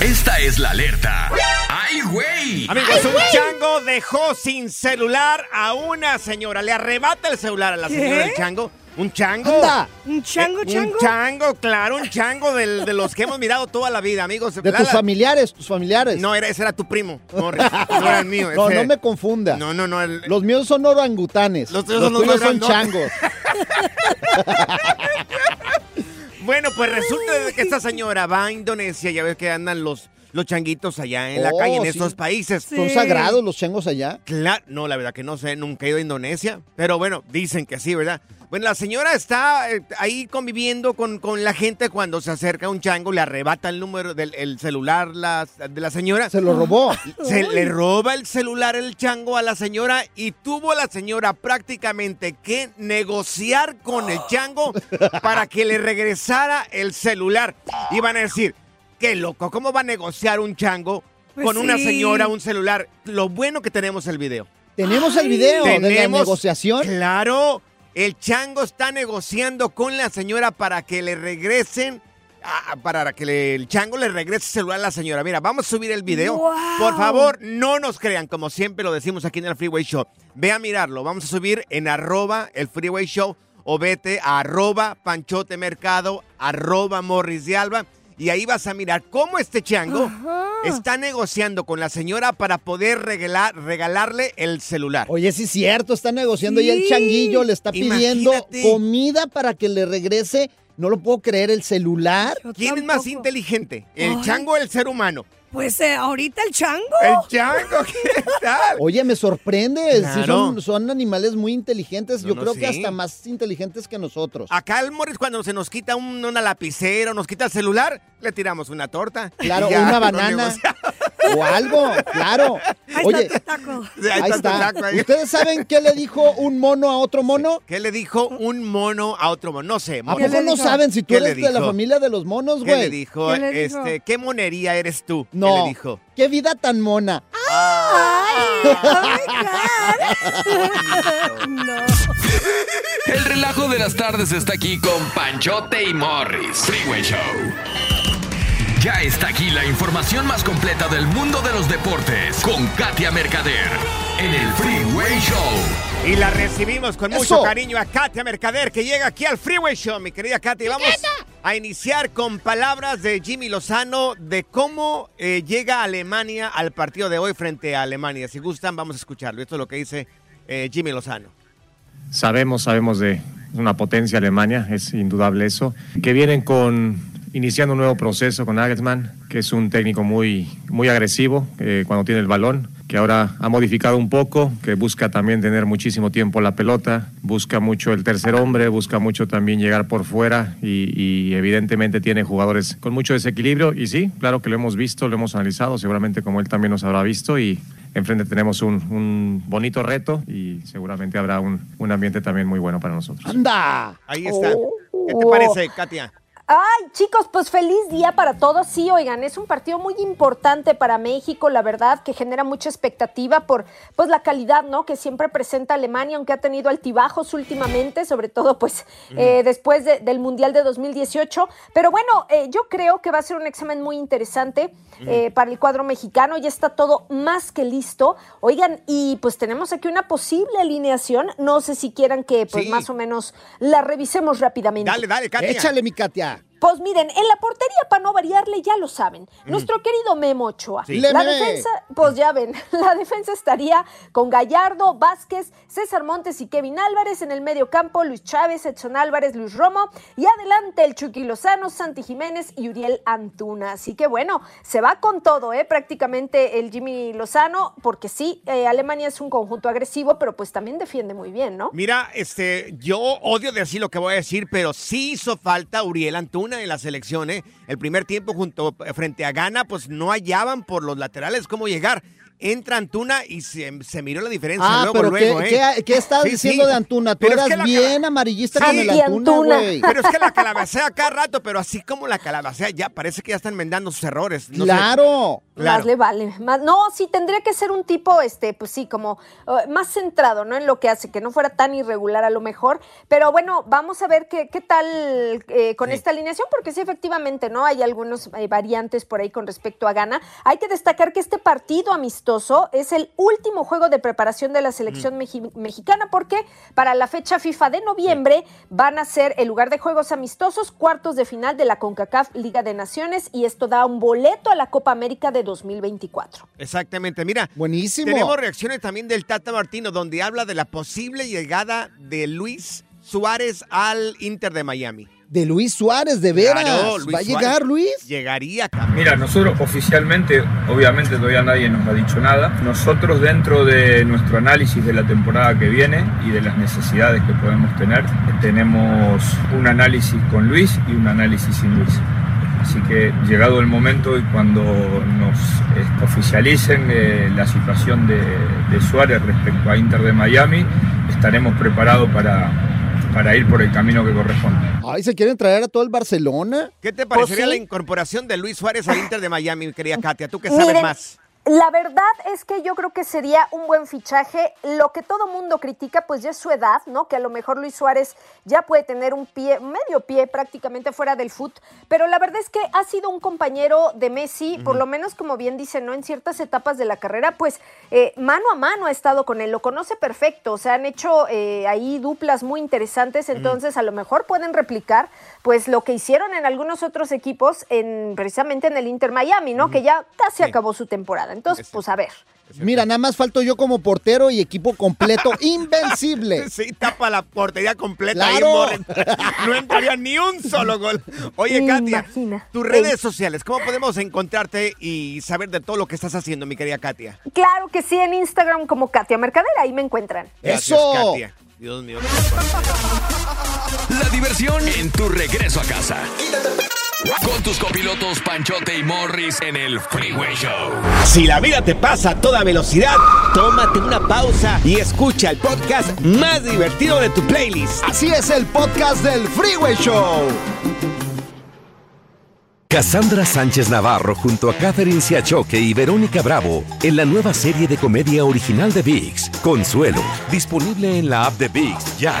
Esta es la alerta. ¡Ay, güey! Amigos, un chango dejó sin celular a una señora. Le arrebata el celular a la señora del chango. ¿Un chango? Anda. ¿Un chango, Eh, chango? Un chango, claro, un chango del- de los que hemos mirado toda la vida, amigos. De La- tus familiares, tus familiares. No, era, ese era tu primo, Morris. No era el mío. No, ese- no me confunda. No, no, no. el- Los míos son orangutanes. Los Los, tuyos son los tuyos son changos. Bueno, pues resulta de que esta señora va a Indonesia, ya ves que andan los, los changuitos allá en la Oh, calle, en sí. estos países. ¿Son sagrados los changos allá? Claro, no, la verdad que no sé, nunca he ido a Indonesia, pero bueno, dicen que sí, ¿verdad? Bueno, la señora está eh, ahí conviviendo con, con la gente cuando se acerca un chango, le arrebata el número del el celular la- de la señora. Se lo robó. Se le roba el celular el chango a la señora y tuvo la señora prácticamente que negociar con el chango para que le regresara el celular. Iban a decir, qué loco, ¿cómo va a negociar un chango Pues con una señora un celular? Lo bueno que tenemos el video. Tenemos el video de la Tenemos- negociación. Claro, el chango está negociando con la señora para que le regresen, ah, para que le- el chango le regrese el celular a la señora. Mira, vamos a subir el video. ¡Wow! Por favor, no nos crean, como siempre lo decimos aquí en el Freeway Show. Ve a mirarlo, vamos a subir en arroba el Freeway Show o vete a arroba panchote mercado, arroba morris de alba. Y ahí vas a mirar cómo este chango está negociando con la señora para poder regalar, regalarle el celular. Oye, sí es cierto, está negociando y el changuillo le está pidiendo Imagínate. comida para que le regrese, no lo puedo creer, el celular. Yo ¿Quién es más inteligente? ¿El Ay. chango o el ser humano? Pues eh, ahorita el chango. El chango, ¿qué tal? Oye, me sorprende, sí son, son animales muy inteligentes, No, yo no, creo que hasta más inteligentes que nosotros. Acá el Morris cuando se nos quita un- una lapicera o nos quita el celular, le tiramos una torta. Claro, ya, una banana. O algo, claro. Ahí Oye, está tu taco. Ahí está. taco ahí. ¿Ustedes saben qué le dijo un mono a otro mono? ¿Qué le dijo un mono a otro mono? No sé, ¿A poco no saben si tú ¿Qué eres de la familia de los monos, ¿Qué le güey? dijo? ¿Qué le dijo? Este, ¿qué monería eres tú? No. ¿Qué le dijo? ¡Qué vida tan mona! no. El relajo de las tardes está aquí con Panchote y Morris. Freeway Show. Ya está aquí la información más completa del mundo de los deportes con Katia Mercader en el Freeway Show. Y la recibimos con mucho cariño a Katia Mercader, que llega aquí al Freeway Show, mi querida Katia. Y Vamos a iniciar con palabras de Jimmy Lozano de cómo eh, llega Alemania al partido de hoy frente a Alemania. Si gustan, vamos a escucharlo. Esto es lo que dice eh, Jimmy Lozano. Sabemos, sabemos de, una potencia Alemania, es indudable eso. Que vienen con iniciando un nuevo proceso con Nagelsmann, que es un técnico muy, muy agresivo eh, cuando tiene el balón, que ahora ha modificado un poco, que busca también tener muchísimo tiempo la pelota, busca mucho el tercer hombre, busca mucho también llegar por fuera y, y evidentemente tiene jugadores con mucho desequilibrio y sí, claro que lo hemos visto, lo hemos analizado, seguramente como él también nos habrá visto y enfrente tenemos un, un bonito reto y seguramente habrá un, un ambiente también muy bueno para nosotros. ¡Anda! Ahí está. ¿Qué te parece, Katia? Ay, chicos, pues feliz día para todos. Sí, oigan, es un partido muy importante para México, la verdad, que genera mucha expectativa por pues la calidad, ¿no? Que siempre presenta Alemania, aunque ha tenido altibajos últimamente, sobre todo pues eh, después de- del Mundial de 2018. Pero bueno, eh, yo creo que va a ser un examen muy interesante eh, para el cuadro mexicano. Ya está todo más que listo. Oigan, y pues tenemos aquí una posible alineación. No sé si quieran que pues Sí. más o menos la revisemos rápidamente. Dale, dale, Katia. Échale, mi Katia. Pues miren, en la portería, para no variarle, ya lo saben. Nuestro querido Memo Ochoa. Sí. La defensa, pues ya ven, la defensa estaría con Gallardo, Vázquez, César Montes y Kevin Álvarez. En el medio campo, Luis Chávez, Edson Álvarez, Luis Romo. Y adelante el Chucky Lozano, Santi Jiménez y Uriel Antuna. Así que bueno, se va con todo, ¿eh? Prácticamente el Jimmy Lozano, porque sí, eh, Alemania es un conjunto agresivo, pero pues también defiende muy bien, ¿no? Mira, este, yo odio decir lo que voy a decir, pero sí hizo falta Uriel Antuna en la selección, ¿eh? El primer tiempo junto frente a Ghana, pues no hallaban por los laterales cómo llegar. Entra Antuna y se, se miró la diferencia Ah, luego, pero luego, ¿qué, ¿eh? qué, qué estás Sí, diciendo sí. de Antuna? Tú Pero es eras que bien cala- amarillista Sí, con el Antuna, güey. Pero es que la calabacea cada rato, pero así como la calabacea ya parece que ya están enmendando sus errores. No sé. Claro. Más le vale. Más, no, sí, tendría que ser un tipo, este, pues sí, como eh, más centrado, ¿no? En lo que hace, que no fuera tan irregular a lo mejor. Pero bueno, vamos a ver qué, qué tal eh, con Sí. esta alineación, porque sí, efectivamente, ¿no? Hay algunos eh, variantes por ahí con respecto a Ghana. Hay que destacar que este partido amistoso es el último juego de preparación de la selección meji- mexicana, porque para la fecha FIFA de noviembre van a ser, en lugar de juegos amistosos, cuartos de final de la CONCACAF Liga de Naciones, y esto da un boleto a la Copa América de 2024. Exactamente, mira. Buenísimo. Tenemos reacciones también del Tata Martino, donde habla de la posible llegada de Luis Suárez al Inter de Miami. De Luis Suárez, de veras. Claro, Luis ¿Va a Suárez. llegar, Luis? Llegaría, cabrón. Mira, nosotros oficialmente, obviamente todavía nadie nos ha dicho nada. Nosotros dentro de nuestro análisis de la temporada que viene y de las necesidades que podemos tener, tenemos un análisis con Luis y un análisis sin Luis. Así que llegado el momento y cuando nos eh, oficialicen eh, la situación de, de Suárez respecto a Inter de Miami, estaremos preparados para, para ir por el camino que corresponde. Ay, ¿se quieren traer a todo el Barcelona? ¿Qué te parecería Pues sí. la incorporación de Luis Suárez al Inter de Miami, mi querida Katia? Tú que sabes Miren, más. La verdad es que yo creo que sería un buen fichaje. Lo que todo mundo critica, pues ya es su edad, ¿no? Que a lo mejor Luis Suárez ya puede tener un pie, medio pie prácticamente fuera del foot. Pero la verdad es que ha sido un compañero de Messi, por lo menos como bien dice, ¿no? En ciertas etapas de la carrera, pues eh, mano a mano ha estado con él, lo conoce perfecto. O sea, han hecho eh, ahí duplas muy interesantes. Entonces, a lo mejor pueden replicar, pues lo que hicieron en algunos otros equipos, en precisamente en el Inter Miami, ¿no? Que ya casi acabó su temporada. Entonces, pues a ver. Mira, nada más falto yo como portero y equipo completo, invencible. Sí, tapa la portería completa ahí, Claro. No entraría ni un solo gol. Oye, Katia, Imagina. tus redes sociales, ¿cómo podemos encontrarte y saber de todo lo que estás haciendo, mi querida Katia? Claro que sí, en Instagram como Katia Mercadera, ahí me encuentran. Gracias, ¡Eso! Katia. Dios mío. La diversión en tu regreso a casa. Con tus copilotos Panchote y Morris en el Freeway Show. Si la vida te pasa a toda velocidad, tómate una pausa y escucha el podcast más divertido de tu playlist. Así es el podcast del Freeway Show. Cassandra Sánchez Navarro junto a Catherine Siachoque y Verónica Bravo en la nueva serie de comedia original de VIX, Consuelo, disponible en la app de VIX ya.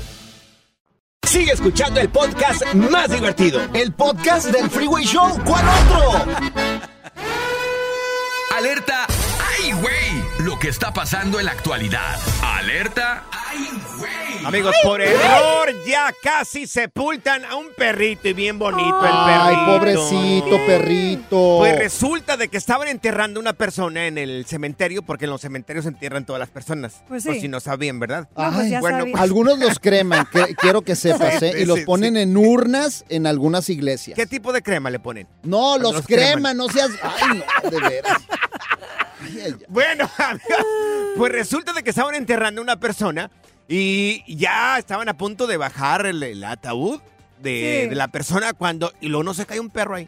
Sigue escuchando el podcast más divertido. El podcast del Freeway Show. ¿Cuál otro? Alerta. Lo que está pasando en la actualidad. Alerta. ¡Ay, güey! Amigos, por error ya casi sepultan a un perrito y bien bonito el perrito. Ay, pobrecito perrito. Pues resulta de que estaban enterrando una persona en el cementerio, porque en los cementerios se entierran todas las personas. Pues Por sí. si no sabían, ¿verdad? Ay, bueno, pues, Algunos los creman, que- quiero que sepas, Sí, ¿eh? sí, Y los sí, ponen en urnas en algunas iglesias. ¿Qué tipo de crema le ponen? No, los creman, creman. no seas. Ay, no, de veras. Bueno, amiga, pues resulta de que estaban enterrando a una persona y ya estaban a punto de bajar el, el ataúd de, Sí. de la persona cuando y luego no se cae un perro ahí.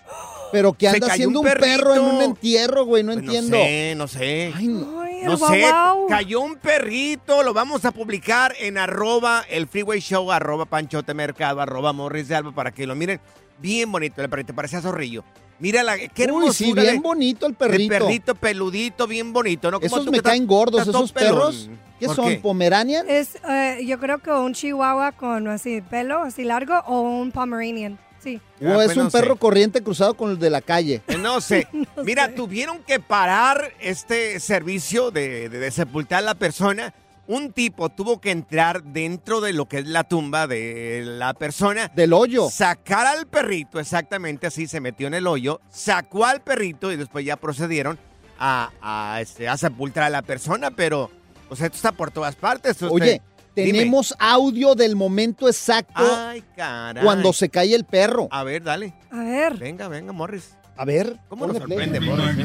Pero que anda haciendo un, un perro en un entierro, güey, no Pues entiendo. No sé, no sé. Ay, no. No sé, cayó un perrito, lo vamos a publicar en arroba el freeway show, arroba panchote mercado, arroba morris de alba para que lo miren. Bien bonito el perrito, parecía zorrillo. Mira la, qué hermosura Uy, sí, bien de- bonito el perrito. perrito peludito, bien bonito, ¿no? Como Esos tú me que estás- caen gordos, estás esos perros. ¿Qué ¿Por son? qué? ¿Pomeranian? Es, eh, yo creo que un chihuahua con así pelo, así largo, o un pomeranian. Sí. ¿O Ah, es pues un no sé. perro corriente cruzado con el de la calle? Eh, No sé. Mira, tuvieron que parar este servicio de, de- de sepultar a la persona. Un tipo tuvo que entrar dentro de lo que es la tumba de la persona. Del hoyo. Sacar al perrito, exactamente así, se metió en el hoyo, sacó al perrito y después ya procedieron a, a, este, a sepultar a la persona, pero, o sea, esto está por todas partes. usted- Oye, Dime. tenemos audio del momento exacto Ay, caray. cuando se cae el perro. A ver, dale. A ver. Venga, venga, Morris. A ver. ¿Cómo nos sorprende, Morris? Ahí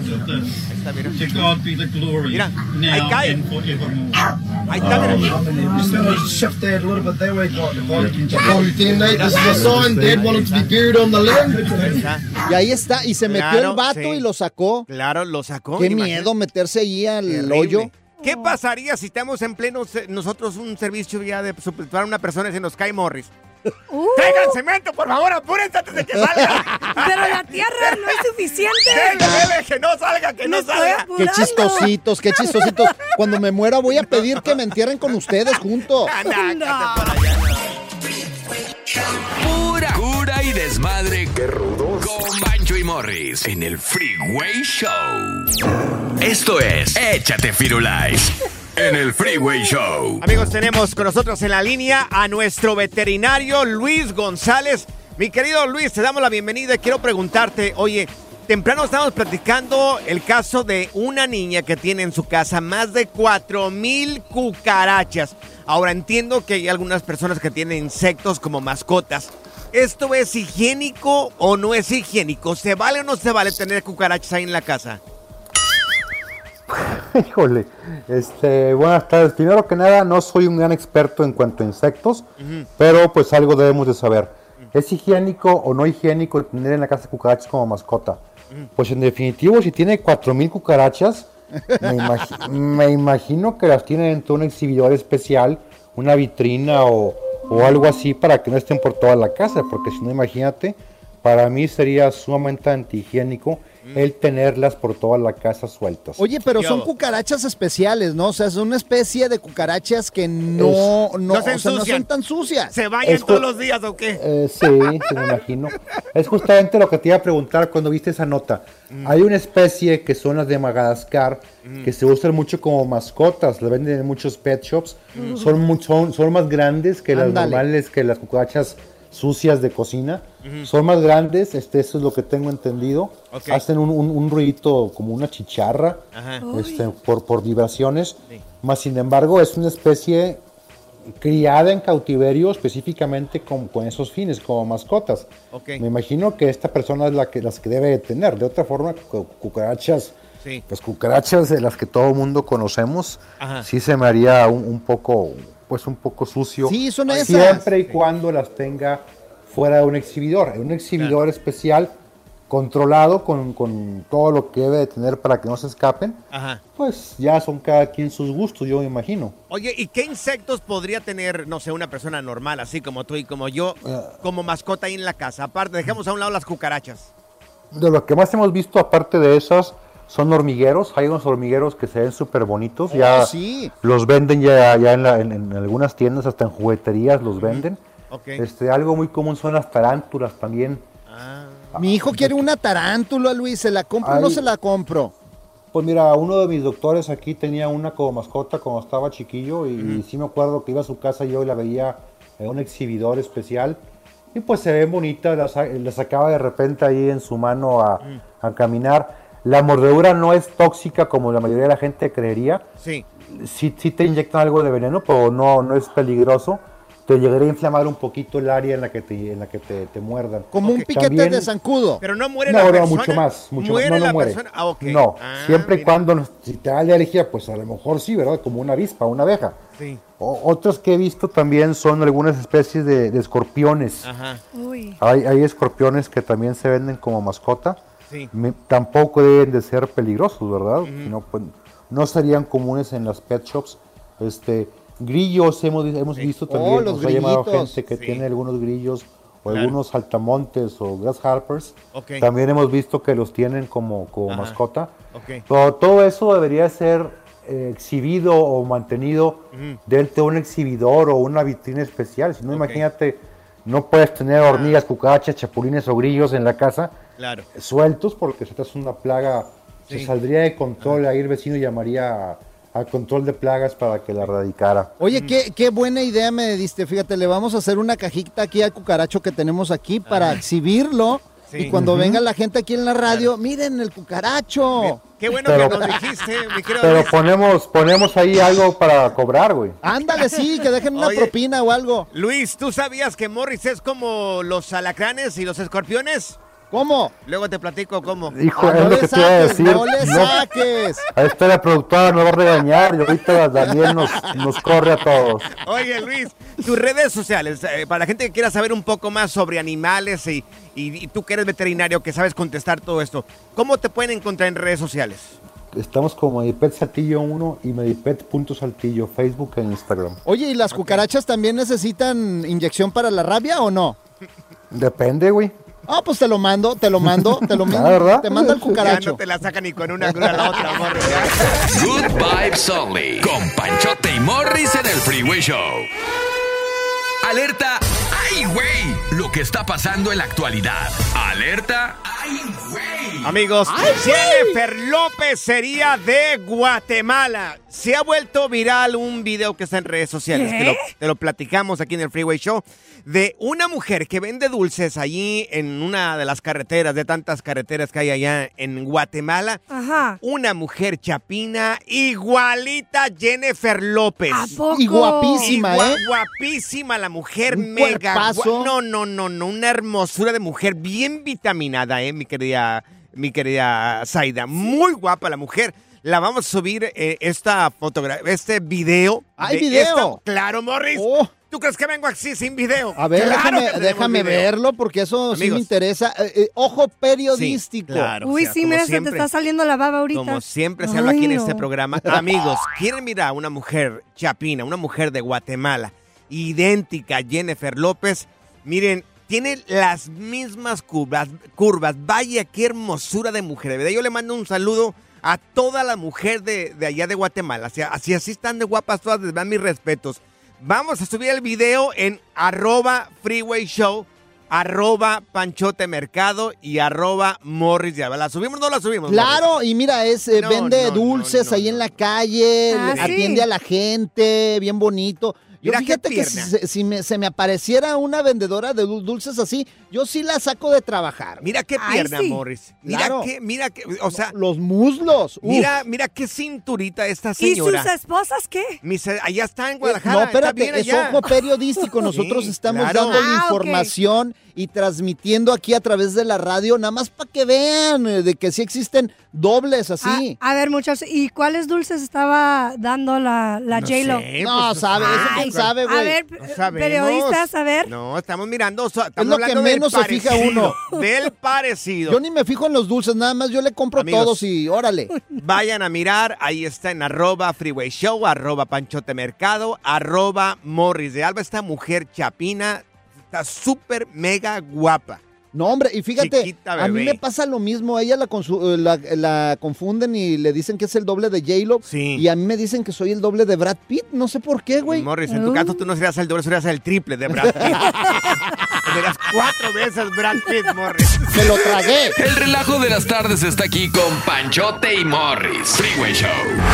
está, mira. Mira, ahí cae. Ahí está, mira. Y ahí está, y se metió Claro, el vato sí. y lo sacó. Claro, lo sacó. Qué imagínate. miedo meterse ahí al Terrible. hoyo. ¿Qué pasaría si estamos en pleno nosotros un servicio ya de sepultar a una persona y se nos cae Morris? ¡Traigan cemento, por favor! ¡Apúrense antes de que salga! Pero la tierra no es suficiente. ¡Dele, dele, que no salga, que no salga! Qué chistositos, qué chistositos. Cuando me muera voy a pedir que me entierren con ustedes juntos. Pura cura y desmadre. ¡Qué rudos! Con Bancho y Morris en el Freeway Show. Esto es Échate Firulais en el Freeway Show. Amigos, tenemos con nosotros en la línea a nuestro veterinario Luis González. Mi querido Luis, te damos la bienvenida quiero preguntarte, oye, temprano estamos platicando el caso de una niña que tiene en su casa más de 4 mil cucarachas. Ahora entiendo que hay algunas personas que tienen insectos como mascotas. ¿Esto es higiénico o no es higiénico? ¿Se vale o no se vale tener cucarachas ahí en la casa? Híjole, este, buenas tardes. Primero que nada, no soy un gran experto en cuanto a insectos, pero pues algo debemos de saber. ¿Es higiénico o no higiénico tener en la casa cucarachas como mascota? Pues en definitivo, si tiene 4.000 cucarachas, me, imagi- me imagino que las tiene dentro de un exhibidor especial, una vitrina o, o algo así para que no estén por toda la casa, porque si no, imagínate, para mí sería sumamente antihigiénico el tenerlas por toda la casa sueltas. Oye, pero son cucarachas especiales, ¿no? O sea, es una especie de cucarachas que no, Es- no, No se o sea, no ensucian. son tan sucias. ¿Se bañan Es todos los días o qué? Eh, sí, sí, me imagino. Es justamente lo que te iba a preguntar cuando viste esa nota. Hay una especie que son las de Madagascar que se usan mucho como mascotas, la venden en muchos pet shops. Son, son, son más grandes que las normales, que las cucarachas sucias de cocina. Son más grandes, este, eso es lo que tengo entendido. Ok. Hacen un, un, un ruidito como una chicharra Ajá. este, por, por vibraciones. Más sin embargo, es una especie criada en cautiverio específicamente con, con esos fines, como mascotas. Ok. Me imagino que esta persona es la que las que debe de tener. De otra forma, cu- cucarachas, Sí. pues cucarachas de las que todo el mundo conocemos, Ajá. sí se me haría un, un poco pues un poco sucio. Sí, son esas. Siempre y cuando las tenga fuera de un exhibidor. En un exhibidor especial, controlado con, con todo lo que debe de tener para que no se escapen, Ajá. pues ya son cada quien sus gustos, yo me imagino. Oye, ¿y qué insectos podría tener, no sé, una persona normal, así como tú y como yo, Eh. como mascota ahí en la casa? Aparte, dejemos a un lado las cucarachas. De lo que más hemos visto, aparte de esas, son hormigueros. Hay unos hormigueros que se ven súper bonitos. ya Oh, sí. los venden ya, ya en, la- en- en algunas tiendas, hasta en jugueterías los venden. Ok. Este, algo muy común son las tarántulas también. Mi hijo quiere una tarántula, Luis. ¿Se la compro o no se la compro? Pues mira, uno de mis doctores aquí tenía una como mascota cuando estaba chiquillo y, sí me acuerdo que iba a su casa yo y la veía en un exhibidor especial y pues se ven bonitas, la sacaba de repente ahí en su mano a, a caminar. La mordedura no es tóxica como la mayoría de la gente creería. Sí. Sí, sí te inyectan algo de veneno, pero no, no es peligroso. Te llegaría a inflamar un poquito el área en la que te, en la que te, te muerdan. Como un piquete También- de zancudo. Pero no muere no, la no, persona. mucho más, mucho ¿Muere más. No, no la muere. persona? Ah, ok. No, Ah, siempre y cuando, no- si te da alergia, pues a lo mejor sí, ¿verdad? Como una avispa, una abeja. Sí. O- otros que he visto también son algunas especies de, de escorpiones. Ajá. Uy. Hay, hay escorpiones que también se venden como mascota. Sí. Me- tampoco deben de ser peligrosos, ¿verdad? Sino, pues, no serían comunes en las pet shops. Este, grillos hemos, hemos visto Oh, también. los nos ha llamado gente que Sí. tiene algunos grillos o Claro. algunos saltamontes o grasshoppers. Ok. También hemos visto que los tienen como, como mascota. Ok. Pero todo eso debería ser eh, exhibido o mantenido Ujú. dentro de un exhibidor o una vitrina especial. Si no, Ok. imagínate, no puedes tener hormigas, cucarachas, chapulines o grillos en la casa Claro. sueltos porque si es una plaga, Sí. se saldría de control. Ahí el vecino llamaría a- al control de plagas para que la erradicara. Oye, qué, qué buena idea me diste. Fíjate, le vamos a hacer una cajita aquí al cucaracho que tenemos aquí para exhibirlo. Sí. Y cuando venga la gente aquí en la radio, miren el cucaracho. Qué bueno Pero- que nos dijiste, mi querido Pero Luis. ponemos, ponemos ahí algo para cobrar, güey. Ándale, sí, que dejen una Oye. propina o algo. Luis, ¿tú sabías que Morris es como los alacranes y los escorpiones? ¿Cómo? Luego te platico cómo. Hijo, Ah, es no lo que te iba a saques, decir. no le No, saques. Ahí está la productora, nos va a regañar y ahorita Daniel nos, nos corre a todos. Oye, Luis, tus redes sociales, eh, para la gente que quiera saber un poco más sobre animales y, y- y tú que eres veterinario, que sabes contestar todo esto, ¿cómo te pueden encontrar en redes sociales? Estamos como Medipet Saltillo 1 y Medipet.saltillo, Facebook e Instagram. Oye, ¿y las cucarachas también necesitan inyección para la rabia o no? Depende, güey. Ah, pues te lo mando, te lo mando, te lo Ah, mando. ¿verdad? Te mando el Ya cucaracho. no te la sacan ni con una grúa a la otra, Morris. ya. Good Vibes Only. Con Panchote y Morris en el Freeway Show. Alerta. ¡Ay, güey! Lo que está pasando en la actualidad. Alerta. ¡Ay, güey! Amigos, Jennifer López sería de Guatemala. Se ha vuelto viral un video que está en redes sociales. ¿Qué? Te lo, te lo platicamos aquí en el Freeway Show. De una mujer que vende dulces allí en una de las carreteras, de tantas carreteras que hay allá en Guatemala. Ajá. Una mujer chapina igualita a Jennifer López. ¿A poco? Y guapísima, Gua- ¿eh? Guapísima la mujer, Un mega. cuerpazo. No, no, no, no. Una hermosura de mujer, bien vitaminada, ¿eh? Mi querida, mi querida Zaida. Muy guapa la mujer. La vamos a subir eh, esta fotografía, este video. ¡Hay de video! esta- claro, Morris. Oh. ¿Tú crees que vengo así sin video? A ver, Claro déjame, verlo porque eso sí me interesa. Eh, eh, ojo periodístico. Sí, claro. Uy, o sea, sí, mira, se te siempre. está saliendo la baba ahorita. Como siempre se habla aquí en este programa. Amigos, ¿quieren mirar a una mujer chapina, una mujer de Guatemala, idéntica a Jennifer López? Miren, tiene las mismas curvas, curvas. Vaya, qué hermosura de mujer. de verdad. Yo le mando un saludo a toda la mujer de, de allá de Guatemala. Así, así, así están de guapas todas, les dan mis respetos. Vamos a subir el video en arroba freeway show, arroba panchote mercado y arroba morris. ¿La subimos o no la subimos? Morris? Claro, y mira, es, eh, No, vende no, dulces no, ahí en la calle, Ah, sí. atiende a la gente, bien bonito. Yo Mira fíjate que si, si me, se me apareciera una vendedora de dul- dulces así, yo sí la saco de trabajar. Mira qué Ay, pierna, sí. Morris. Mira Claro. qué, mira qué, o sea, Los muslos. uf. mira, mira qué cinturita esta ¿Y sus señora. esposas qué? Mis- allá está en Eh, Guadalajara. No, está bien espérate, es allá. ojo periodístico. Nosotros Sí, estamos claro. dando Ah, información y transmitiendo aquí a través de la radio, nada más para que vean eh, de que sí existen dobles así. A, a ver, muchachos, ¿y cuáles dulces estaba dando la, la No J-Lo? sé, No, pues, sabe, eso ay, quién sabe, A güey. ver, No periodistas, a ver. No, estamos mirando. so- Estamos lo que del menos se fija uno. Del parecido. Yo ni me fijo en los dulces, nada más yo le compro Amigos. todos y órale. Vayan a mirar, ahí está en arroba Freeway Show, arroba Panchote Mercado, arroba Morris de Alba. Esta mujer chapina está súper mega guapa. No, hombre, y fíjate, a mí me pasa lo mismo. A ella la, consu- la, la confunden y le dicen que es el doble de J-Lo. Sí. Y a mí me dicen que soy el doble de Brad Pitt. No sé por qué, güey. Morris, en tu caso tú no serías el doble, serías el triple de Brad Pitt. serías cuatro veces Brad Pitt, Morris. Me lo tragué. El relajo de las tardes está aquí con Panchote y Morris. Freeway Show.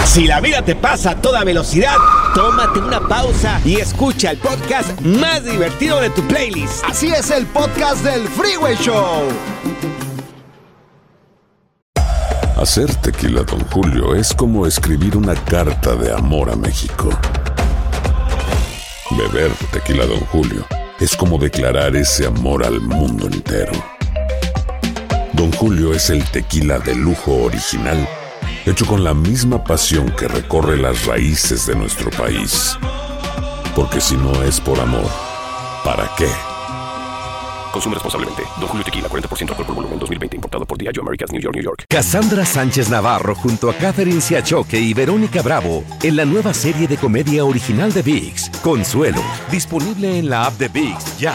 Si la vida te pasa a toda velocidad, tómate una pausa y escucha el podcast más divertido de tu playlist. Así es el podcast del Freeway Show. Hacer tequila, Don Julio, es como escribir una carta de amor a México. Beber tequila, Don Julio, es como declarar ese amor al mundo entero. Don Julio es el tequila de lujo original, hecho con la misma pasión que recorre las raíces de nuestro país. Porque si no es por amor, ¿para qué? Consume responsablemente. Don Julio Tequila, 40% alcohol por volumen, 2020. Importado por Diageo Americas, New York, New York. Cassandra Sánchez Navarro junto a Catherine Siachoque y Verónica Bravo en la nueva serie de comedia original de VIX, Consuelo, disponible en la app de VIX ya.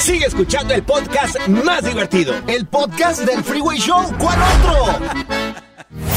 Sigue escuchando el podcast más divertido. El podcast del Freeway Show. ¿Cuál otro?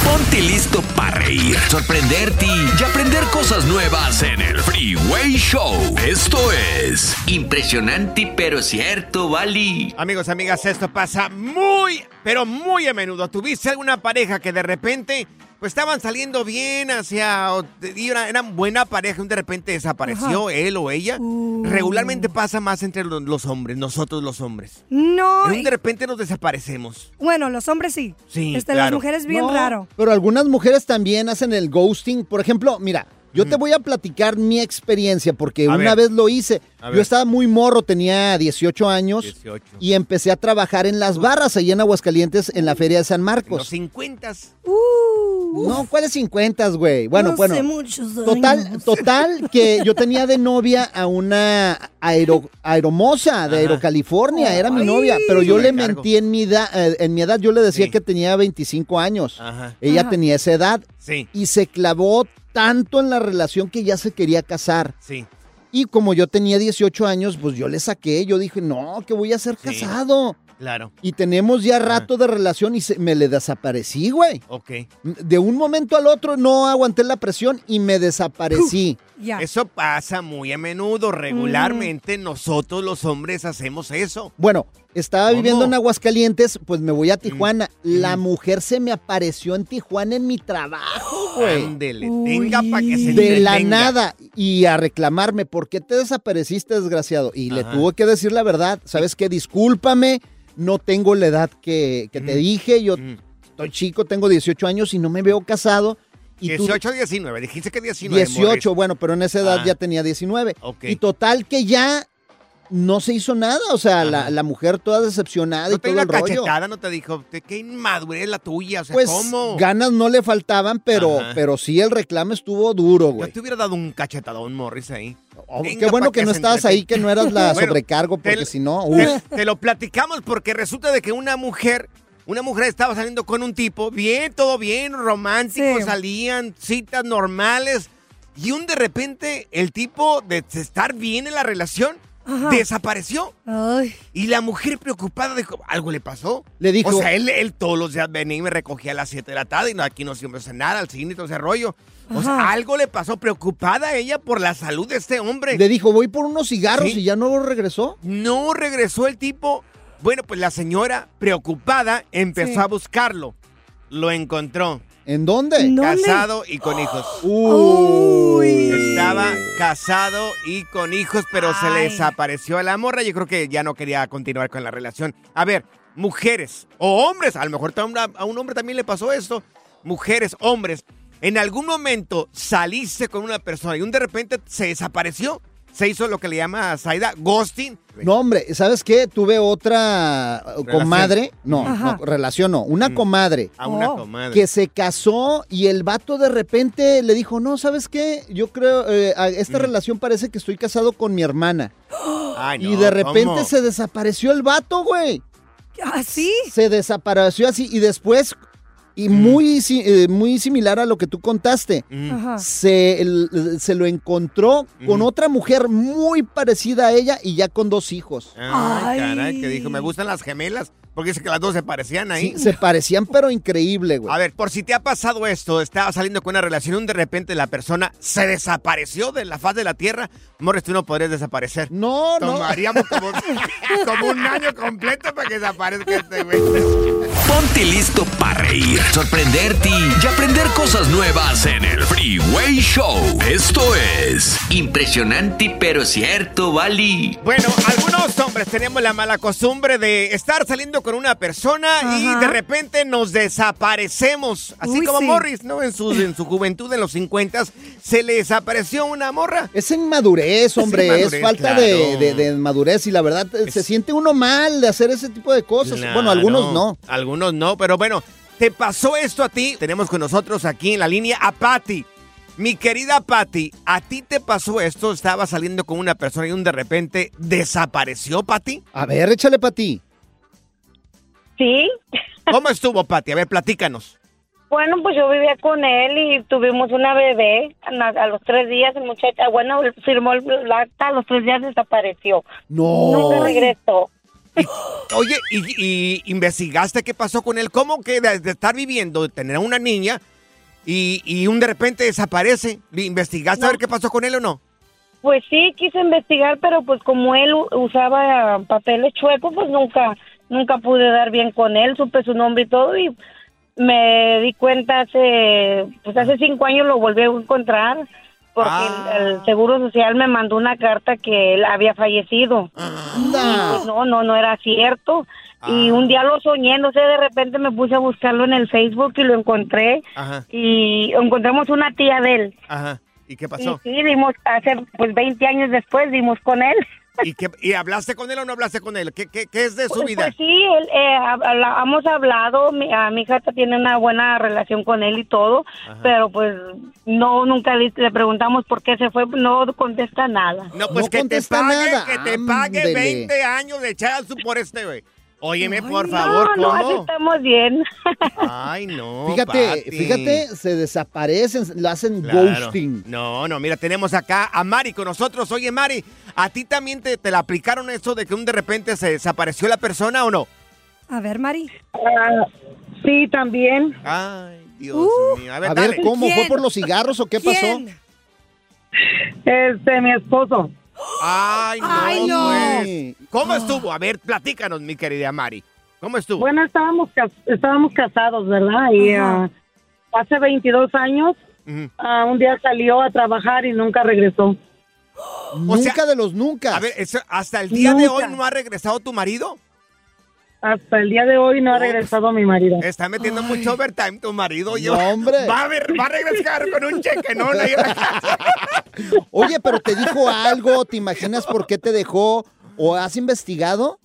Ponte listo para reír, sorprenderte y aprender cosas nuevas en el Freeway Show. Esto es impresionante pero cierto, Bali. Amigos, amigas, esto pasa muy, pero muy a menudo. ¿Tuviste alguna pareja que de repente, pues estaban saliendo bien hacia, o- y era- eran buena pareja y de repente desapareció Ajá. él o ella? Regularmente pasa más entre los, los hombres, nosotros los hombres. No. Un de repente nos desaparecemos. Bueno, los hombres sí. Sí, Este, Las claro. mujeres bien No, raro. Pero algunas mujeres también hacen el ghosting. Por ejemplo, mira, yo te voy a platicar mi experiencia porque A una ver. vez lo hice. Yo estaba muy morro, tenía 18 años 18. y empecé a trabajar en las barras allí en Aguascalientes en la Feria de San Los Marcos. 50. No, ¿cuáles 50, güey? Bueno, No bueno. sé muchos Total, años. total, que yo tenía de novia a una aero, aeromosa de Ajá. Aerocalifornia, era mi Ay. novia, pero yo le mentí en mi edad, eh, en mi edad yo le decía Sí. que tenía 25 años. Ajá. Ella Ajá. tenía esa edad Sí, y se clavó tanto en la relación que ya se quería casar. sí. Y como yo tenía 18 años, pues yo le saqué, yo dije, no, que voy a ser Sí. casado. Claro. Y tenemos ya rato de relación y se- me le desaparecí, güey. Ok. De un momento al otro no aguanté la presión y me desaparecí. Ya. Eso pasa muy a menudo. Regularmente nosotros los hombres hacemos eso. Bueno, estaba ¿Cómo? viviendo en Aguascalientes, pues me voy a Tijuana. La Mm. mujer se me apareció en Tijuana en mi trabajo, güey. Ándele, tenga para que se De la nada. Y a reclamarme, ¿por qué te desapareciste, desgraciado? Y le tuve que decir la verdad. ¿Sabes qué? Discúlpame, no tengo la edad que, que te Mm. dije. Yo Mm. estoy chico, tengo 18 años y no me veo casado. Y tú- 18 19. Dijiste que 19. 18, bueno, pero en esa edad Ah. ya tenía 19. Ok. Y total que ya no se hizo nada, o sea, la, la mujer toda decepcionada No y te todo el rollo. cachetada, no te dijo, "Te- qué inmadurez la tuya, o sea, Pues ¿cómo? ganas no le faltaban, pero, Ajá. pero sí el reclamo estuvo duro, Yo güey. te hubiera dado un cachetadón, Morris, ahí. Oh, Venga, qué bueno que que no estabas ahí, que no eras la Bueno, sobrecargo, porque si no, Te, lo platicamos porque resulta de que una mujer, una mujer estaba saliendo con un tipo, bien, todo bien, romántico, Sí. salían citas normales, y un de repente el tipo de estar bien en la relación Ajá. desapareció. Ay. Y la mujer preocupada dijo, ¿algo le pasó? Le dijo- O sea, él, él todos los días venía y me recogía a las 7 de la tarde y no, aquí no siempre cenar, al cine y todo ese rollo. O sea, algo le pasó, preocupada ella por la salud de este hombre. Le dijo, voy por unos cigarros Sí. y ya no regresó. No regresó el tipo. Bueno, pues la señora, preocupada, empezó Sí. a buscarlo. lo encontró. ¿En dónde? Casado y con hijos. Estaba casado y con hijos, pero se le desapareció a la morra. Yo creo que ya no quería continuar con la relación. A ver, mujeres o hombres, a lo mejor a un hombre también le pasó esto. Mujeres, hombres, en algún momento saliste con una persona y un de repente se desapareció. Se hizo lo que le llama Saida ghosting. No, hombre, ¿sabes qué? Tuve otra uh, comadre. No, no, relación no. Una comadre. A una comadre. Que se casó y el vato de repente le dijo, no, ¿sabes qué? Yo creo, eh, a- esta relación parece que estoy casado con mi hermana. Ay, y no, de repente ¿cómo? se desapareció el vato, güey. ¿Así? Se desapareció así y después, y muy, eh, muy similar a lo que tú contaste, se, el- se lo encontró con otra mujer muy parecida a ella y ya con dos hijos. Ay, caray, que dijo, me gustan las gemelas. Porque dice que las dos se parecían ahí. Sí, se parecían, pero increíble, güey. A ver, por si te ha pasado esto, estaba saliendo con una relación y de repente la persona se desapareció de la faz de la tierra. Morris, tú no podrías desaparecer. No, no. Tomaríamos como, como un año completo para que desaparezca este güey. Ponte listo para reír, sorprenderte y aprender cosas nuevas en el Freeway Show. Esto es Impresionante pero cierto, Bali. Bueno, algunos hombres tenemos la mala costumbre de estar saliendo con una persona y de repente nos desaparecemos. Así Uy, como sí. Morris, ¿no? En su, en su juventud, en los 50, se le desapareció una morra. Es inmadurez, hombre, es, inmadurez, falta claro. de, de- de madurez y la verdad eh, se siente uno mal de hacer ese tipo de cosas. Bueno, algunos no. Algunos no, pero bueno, ¿te pasó esto a ti? Tenemos con nosotros aquí en la línea a Patty. Mi querida Patty, ¿a ti te pasó esto? Estaba saliendo con una persona y un de repente desapareció, Patty. A ver, échale para ti. Sí. ¿Cómo estuvo, Patty? A ver, platícanos. Bueno, pues yo vivía con él y tuvimos una bebé. A, a los tres días, el muchacho, bueno, él firmó el acta, a los tres días desapareció. No. Nunca regresó. Oye, ¿y, y investigaste qué pasó con él? ¿Cómo que de, de estar viviendo, de tener a una niña y, y un de repente desaparece? ¿Investigaste a ver qué pasó con él o no? Pues sí, quise investigar, pero pues como él usaba papeles chuecos, pues nunca, nunca pude dar bien con él, supe su nombre y todo y me di cuenta hace, pues hace cinco años lo volví a encontrar porque el, el Seguro Social me mandó una carta que él había fallecido. Pues, no, no, no era cierto. Y un día lo soñé, no sé, de repente me puse a buscarlo en el Facebook y lo encontré. Ajá, Y encontramos una tía de él. ajá. ¿Y qué Y pasó? sí, dimos, hace pues 20 años después dimos con él. ¿Y, qué- y hablaste con él o no hablaste con él? ¿Qué, qué- qué es de su Pues, vida? pues sí, él, eh, habla- hemos hablado, mi, a mi hija tiene una buena relación con él y todo, pero pues no, nunca le, le preguntamos por qué se fue, no contesta nada. No, pues que te pague, nada. que te pague Ándele. 20 años de support por este, güey. Óyeme, por favor, no, no, ¿cómo? estamos bien. Ay, no, Fíjate, Pati. fíjate, se desaparecen, lo hacen Claro. ghosting. No, no, mira, tenemos acá a Mari con nosotros. Oye, Mari, ¿a ti también te, te la aplicaron eso de que un de repente se desapareció la persona o no? A ver, Mari. sí, también. Ay, Dios mío. A A ver, dale. ¿cómo? ¿Fue por los cigarros o qué pasó? ¿Quién? Este, mi esposo. Ay, no, Ay, no. pues. ¿Cómo estuvo? A ver, platícanos, mi querida Mari. ¿Cómo estuvo? Bueno, estábamos, cas- estábamos casados, ¿verdad? Y ah, hace 22 años, ah, un día salió a trabajar y nunca regresó. Nunca de los nunca. A ver, ¿hasta el día de hoy no ha regresado tu marido? Hasta el día de hoy no ha regresado mi marido. Está metiendo mucho overtime tu marido. Yo, No, hombre. Va a, ver- va a regresar con un cheque, ¿no? Oye, pero te dijo algo, ¿te imaginas por qué te dejó? ¿O has investigado?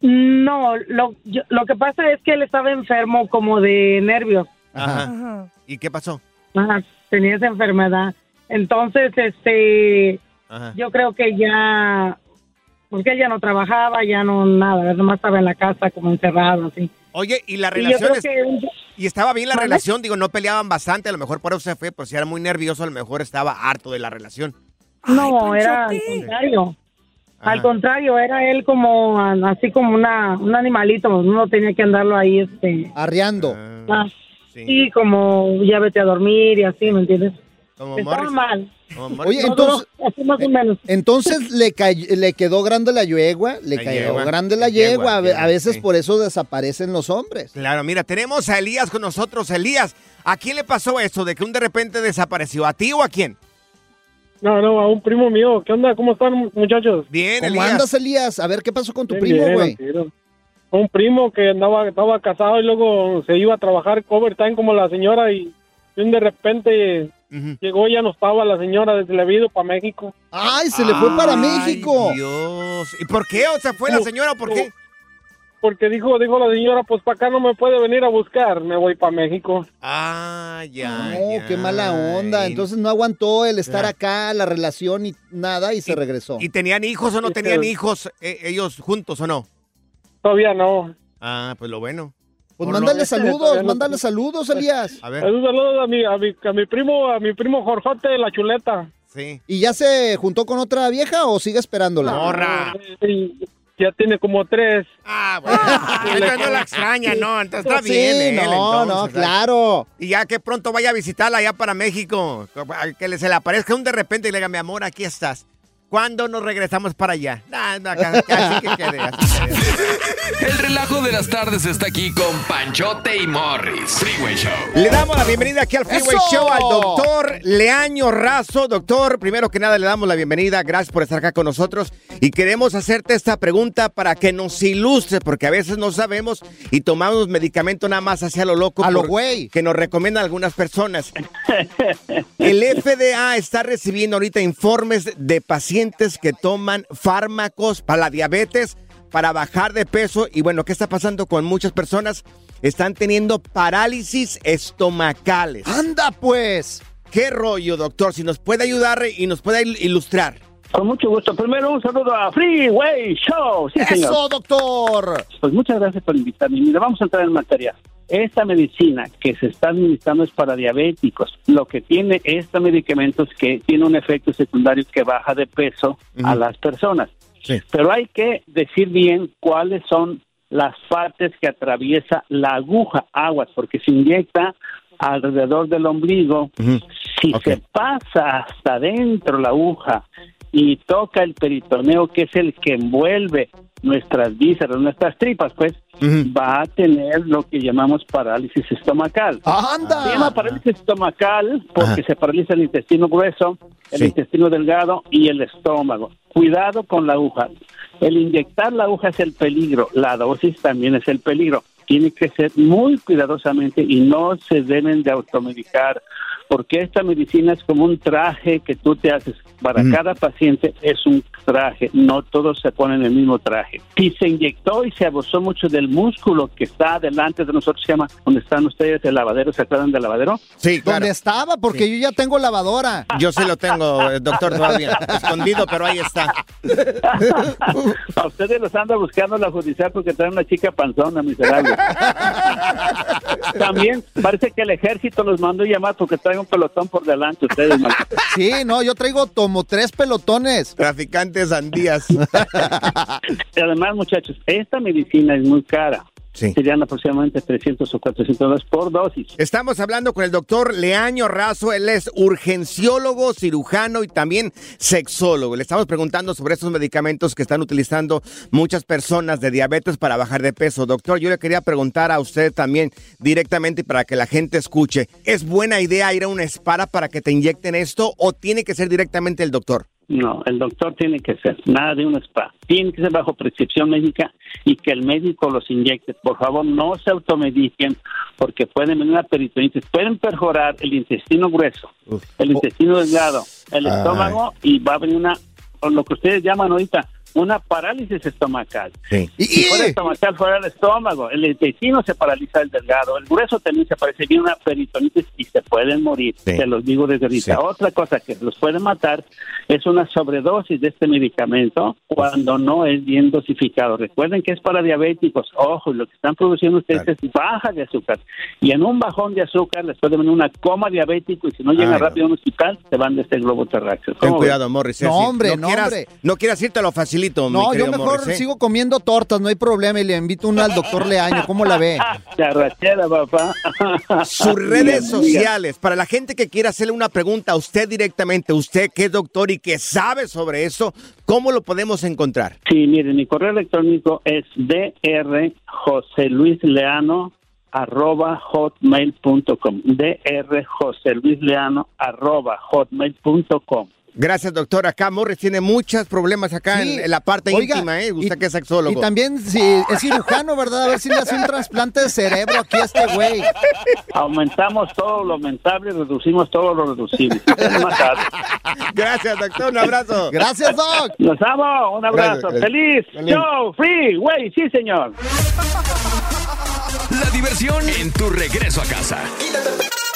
No, lo, yo- lo que pasa es que él estaba enfermo como de nervios. Ajá. Ajá. ¿Y qué pasó? Ajá, tenía esa enfermedad. Entonces, este, Ajá. yo creo que ya, porque él ya no trabajaba, ya no nada, nomás estaba en la casa como encerrado, así. Oye, ¿y la relación creo es- que ¿Y estaba bien la relación? Digo, no peleaban bastante, a lo mejor por eso se fue, pues si era muy nervioso, a lo mejor estaba harto de la relación. no, era al contrario. Ajá. Al contrario, era él como ah, así como una, un animalito, uno tenía que andarlo ahí, este, Arreando. ah, sí. sí, como ya vete a dormir y así, ¿me entiendes? Como Estaba Morris. mal. Oye, No, entonces, no, así más o menos. entonces le, le quedó grande la yegua, le La cayó yegua, grande la yegua, yegua. A ve- yegua, A veces sí. por eso desaparecen los hombres. Claro, mira, tenemos a Elías con nosotros. Elías, ¿a quién le pasó eso de que un de repente desapareció? ¿A ti o a quién? No, no, a un primo mío. ¿Qué onda? ¿Cómo están, muchachos? Bien, ¿Cómo Elías. andas, Elías? A ver, ¿qué pasó con tu Bien, primo, güey? Un primo que andaba, estaba casado y luego se iba a trabajar overtime como la señora y, y un de repente llegó y ya no estaba la señora desde la vida para México. ¡Ay, se le fue para Ay, México! Dios. ¿Y por qué? O sea, ¿fue la ¿Cómo? señora o por qué? Porque dijo, dijo la señora, pues para acá no me puede venir a buscar, me voy para México. Ah, ya. No, qué mala onda. Entonces no aguantó el estar acá, la relación y nada, y se regresó. ¿Y tenían hijos o no tenían hijos eh, ellos juntos o no? Todavía no. Ah, pues lo bueno. Pues mándale saludos, no- mándale saludos, Elías. A ver. Un saludo a mi, a mi, a mi primo, a mi primo Jorjote de la Chuleta. Sí. ¿Y ya se juntó con otra vieja o sigue esperándola? Morra. Ya tiene como tres. Ah, bueno. Entonces no la extraña, ¿no? Entonces está Sí, bien. él, no, no, claro. Y ya que pronto vaya a visitarla allá para México. Que se le aparezca un de repente y le diga, mi amor, aquí estás. ¿Cuándo nos regresamos para allá? Nah, nah, así que quede, así. El relajo de las tardes está aquí con Panchote y Morris. Freeway Show. Le damos la bienvenida aquí al Freeway ¡Eso! Show al doctor Leaño Razo. Doctor, primero que nada le damos la bienvenida. Gracias por estar acá con nosotros. Y queremos hacerte esta pregunta para que nos ilustre, porque a veces no sabemos y tomamos medicamento nada más hacia lo loco. A lo güey. Que nos recomiendan algunas personas. El FDA está recibiendo ahorita informes de pacientes que toman fármacos para la diabetes, para bajar de peso. Y bueno, ¿qué está pasando con muchas personas? Están teniendo parálisis estomacales. ¡Anda pues! ¿Qué rollo, doctor? Si nos puede ayudar y nos puede il- ilustrar. Con mucho gusto. Primero un saludo a Freeway Show. Sí, señor. ¡Eso, doctor! Pues muchas gracias por invitarme. Mira, vamos a entrar en materia. Esta medicina que se está administrando es para diabéticos. Lo que tiene este medicamento es que tiene un efecto secundario que baja de peso a las personas. Pero hay que decir bien cuáles son las partes que atraviesa la aguja, aguas, porque se inyecta alrededor del ombligo. Si se pasa hasta adentro la aguja y toca el peritoneo, que es el que envuelve nuestras vísceras, nuestras tripas, pues va a tener lo que llamamos parálisis estomacal. ¡Anda! Se llama parálisis estomacal porque se paraliza el intestino grueso, el Sí. intestino delgado y el estómago. Cuidado con la aguja. El inyectar la aguja es el peligro, la dosis también es el peligro. Tiene que ser muy cuidadosamente y no se deben de automedicar porque esta medicina es como un traje que tú te haces. Para cada paciente es un traje, no todos se ponen el mismo traje. Si se inyectó y se abusó mucho del músculo que está delante de nosotros, se llama, donde están ustedes, el lavadero, ¿se acuerdan del lavadero? Sí, ¿Dónde estaba? Porque yo ya tengo lavadora. Yo sí lo tengo, eh, doctor, todavía. Escondido, pero ahí está. A ustedes los anda buscando la judicial porque traen una chica panzona, miserable. También parece que el ejército los mandó llamar porque traen un pelotón por delante ustedes. malditos. Sí, no, yo traigo como tres pelotones. Traficantes sandías. Y Además, muchachos, esta medicina es muy cara. Serían aproximadamente 300 o 400 dólares por dosis. Estamos hablando con el doctor Leaño Razo. Él es urgenciólogo, cirujano y también sexólogo. Le estamos preguntando sobre estos medicamentos que están utilizando muchas personas de diabetes para bajar de peso. Doctor, yo le quería preguntar a usted también directamente para que la gente escuche. ¿Es buena idea ir a una espara para que te inyecten esto o tiene que ser directamente el doctor? No, el doctor tiene que ser, nada de un spa. Tiene que ser bajo prescripción médica y que el médico los inyecte. Por favor, no se automediquen porque pueden venir una peritonitis. Pueden perforar el intestino grueso, el intestino delgado, el Ay. estómago y va a venir una, lo que ustedes llaman ahorita, una parálisis estomacal. Sí. Si fuera estomacal, fuera el estómago. El intestino se paraliza el delgado. El grueso también se parece bien una peritonitis y se pueden morir. Sí. Se los digo desde ahorita. Sí. Otra cosa que los puede matar es una sobredosis de este medicamento cuando no es bien dosificado. Recuerden que es para diabéticos. Ojo, lo que están produciendo ustedes es baja de azúcar. Y en un bajón de azúcar les puede venir una coma diabético y si no llegan Ay, no. rápido a un hospital, se van de este globo terráqueo. Ten ¿Cómo cuidado? Morris. No, eh, sí. hombre, no, quieras, hombre. No quieras irte a lo facilito tranquilito. mi No, yo mejor Morris, ¿eh? sigo comiendo tortas, no hay problema, y le invito una al doctor Leaño. ¿Cómo la ve? Charrachera, papá. Sus redes sociales, para la gente que quiera hacerle una pregunta a usted directamente, usted que es doctor y que sabe sobre eso, ¿cómo lo podemos encontrar? Sí, mire, mi correo electrónico es drjoseluisleano arroba hotmail.com drjoseluisleano arroba hotmail.com Gracias, doctor. Acá Morris tiene muchos problemas acá Sí. en, en la parte Oiga, íntima, ¿eh? Usted y- que es sexólogo. Y también si es cirujano, ¿verdad? A ver si le hace un trasplante de cerebro aquí a este güey. Aumentamos todo lo aumentable reducimos todo lo reducible. Gracias, doctor. Un abrazo. Gracias, Doc. Nos amo. Un abrazo. Gracias. Feliz. Feliz. Show. Free. Güey. Sí, señor. La diversión en tu regreso a casa.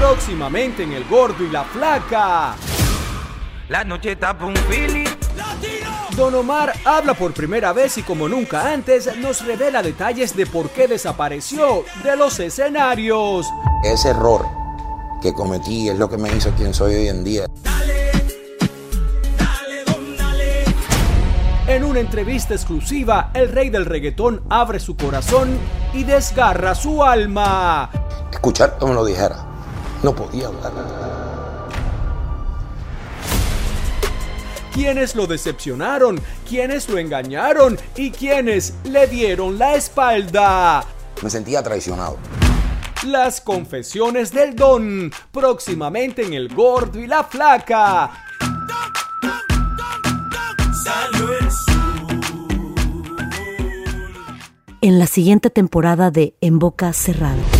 Próximamente en El Gordo y la Flaca. La noche tapa un. Don Omar habla por primera vez y como nunca antes nos revela detalles de por qué desapareció de los escenarios. Ese error que cometí es lo que me hizo quien soy hoy en día. En una entrevista exclusiva, el rey del reggaetón abre su corazón y desgarra su alma. Escuchar me lo dijera. No podía hablar. Quienes lo decepcionaron, quienes lo engañaron y quienes le dieron la espalda. Me sentía traicionado. Las confesiones del don, próximamente en El Gordo y la Flaca. En la siguiente temporada de En Boca Cerrada.